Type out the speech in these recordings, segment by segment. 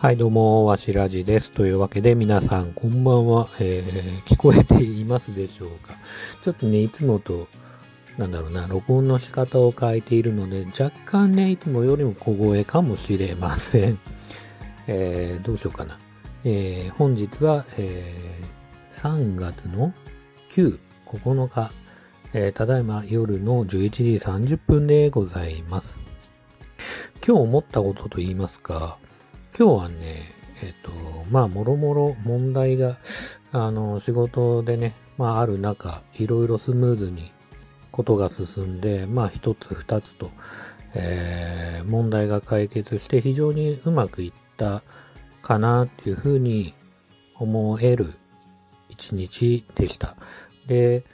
はい、どうも、わしらじです。というわけで、皆さん、こんばんは。えー、聞こえていますでしょうかちょっとね、いつもと、なんだろうな、録音の仕方を変えているので、若干ね、いつもよりも小声かもしれません。えー、どうしようかな。えー、本日は、えー、3月の9、9日、えー、ただいま夜の11時30分でございます。今日思ったことと言いますか、今日はね、えっ、と、まあ、もろもろ問題が、あの、仕事でね、まあ、ある中、いろいろスムーズにことが進んで、まあ、一つ二つと、えー、問題が解決して非常にうまくいったかなっていうふうに思える一日でした。で、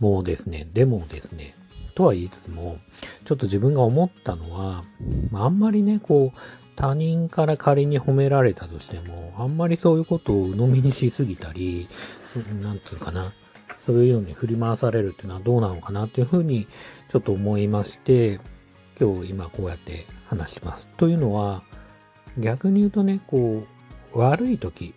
もうですね、でもですね、とは言いつつも、ちょっと自分が思ったのは、まあ、あんまりね、こう、他人から仮に褒められたとしても、あんまりそういうことを鵜呑みにしすぎたり、なんつうかな、そういうように振り回されるっていうのはどうなのかなっていうふうにちょっと思いまして、今日今こうやって話します。というのは、逆に言うとね、こう、悪い時、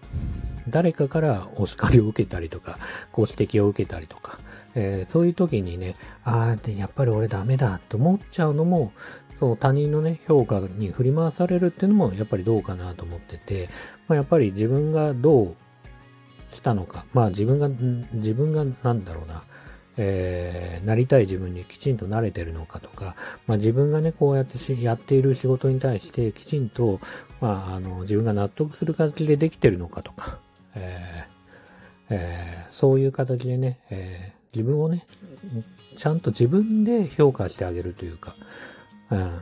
誰かからお叱りを受けたりとか、ご指摘を受けたりとか、えー、そういう時にね、ああ、やっぱり俺ダメだって思っちゃうのも、そう他人のね、評価に振り回されるっていうのもやっぱりどうかなと思ってて、まあ、やっぱり自分がどうしたのか、まあ自分が、自分がなんだろうな、えー、なりたい自分にきちんと慣れてるのかとか、まあ、自分がね、こうやってしやっている仕事に対してきちんと、まあ、あの自分が納得する形でできてるのかとか、えーえー、そういう形でね、えー、自分をね、ちゃんと自分で評価してあげるというか、うん、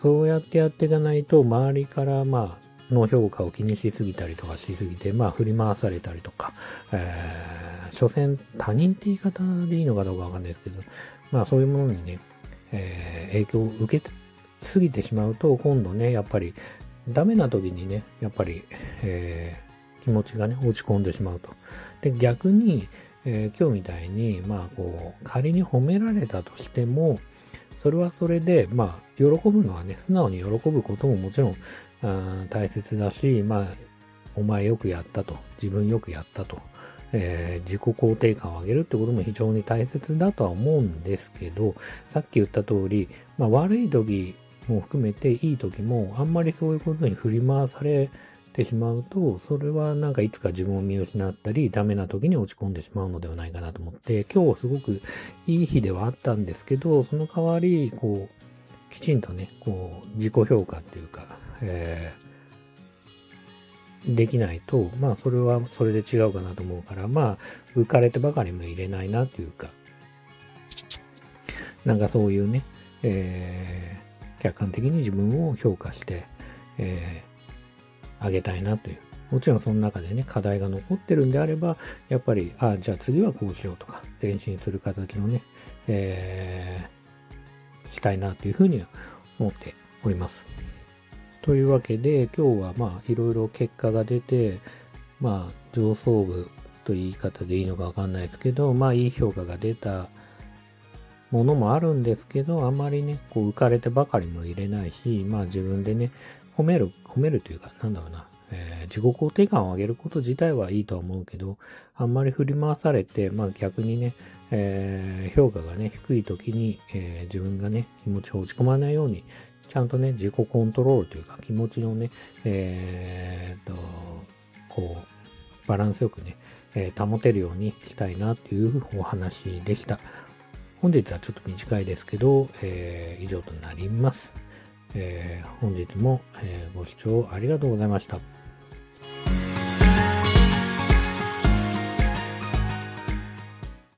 そうやってやっていかないと、周りからまあ、の評価を気にしすぎたりとかしすぎて、まあ振り回されたりとか、えー、所詮他人って言い方でいいのかどうかわかんないですけど、まあそういうものにね、えー、影響を受けすぎてしまうと、今度ね、やっぱりダメな時にね、やっぱり、えー、気持ちがね、落ち込んでしまうと。で、逆に、えー、今日みたいに、まあこう、仮に褒められたとしても、それはそれで、まあ、喜ぶのはね、素直に喜ぶことももちろんあ大切だし、まあ、お前よくやったと、自分よくやったと、えー、自己肯定感を上げるってことも非常に大切だとは思うんですけど、さっき言った通り、まあ、悪い時も含めていい時も、あんまりそういうことに振り回されてしまうと、それはなんかいつか自分を見失ったり、ダメな時に落ち込んでしまうのではないかなと思って、今日すごくいい日ではあったんですけど、その代わり、こう、きちんとね、こう、自己評価っていうか、えー、できないと、まあ、それはそれで違うかなと思うから、まあ、浮かれてばかりも入れないなというか、なんかそういうね、えー、客観的に自分を評価して、えーあげたいなという。もちろんその中でね、課題が残ってるんであれば、やっぱり、あじゃあ次はこうしようとか、前進する形のね、えー、したいなというふうに思っております。というわけで、今日はまあ、いろいろ結果が出て、まあ、上層部という言い方でいいのかわかんないですけど、まあ、いい評価が出たものもあるんですけど、あんまりね、こう浮かれてばかりも入れないし、まあ自分でね、褒める、褒めるというか、なんだろうな、えー、自己肯定感を上げること自体はいいと思うけど、あんまり振り回されて、まあ逆にね、えー、評価がね、低い時に、えー、自分がね、気持ちを落ち込まないように、ちゃんとね、自己コントロールというか、気持ちのね、えー、と、こう、バランスよくね、えー、保てるようにしたいなっていうお話でした。本日はちょっと短いですけど、えー、以上となります。えー、本日も、えー、ご視聴ありがとうございました。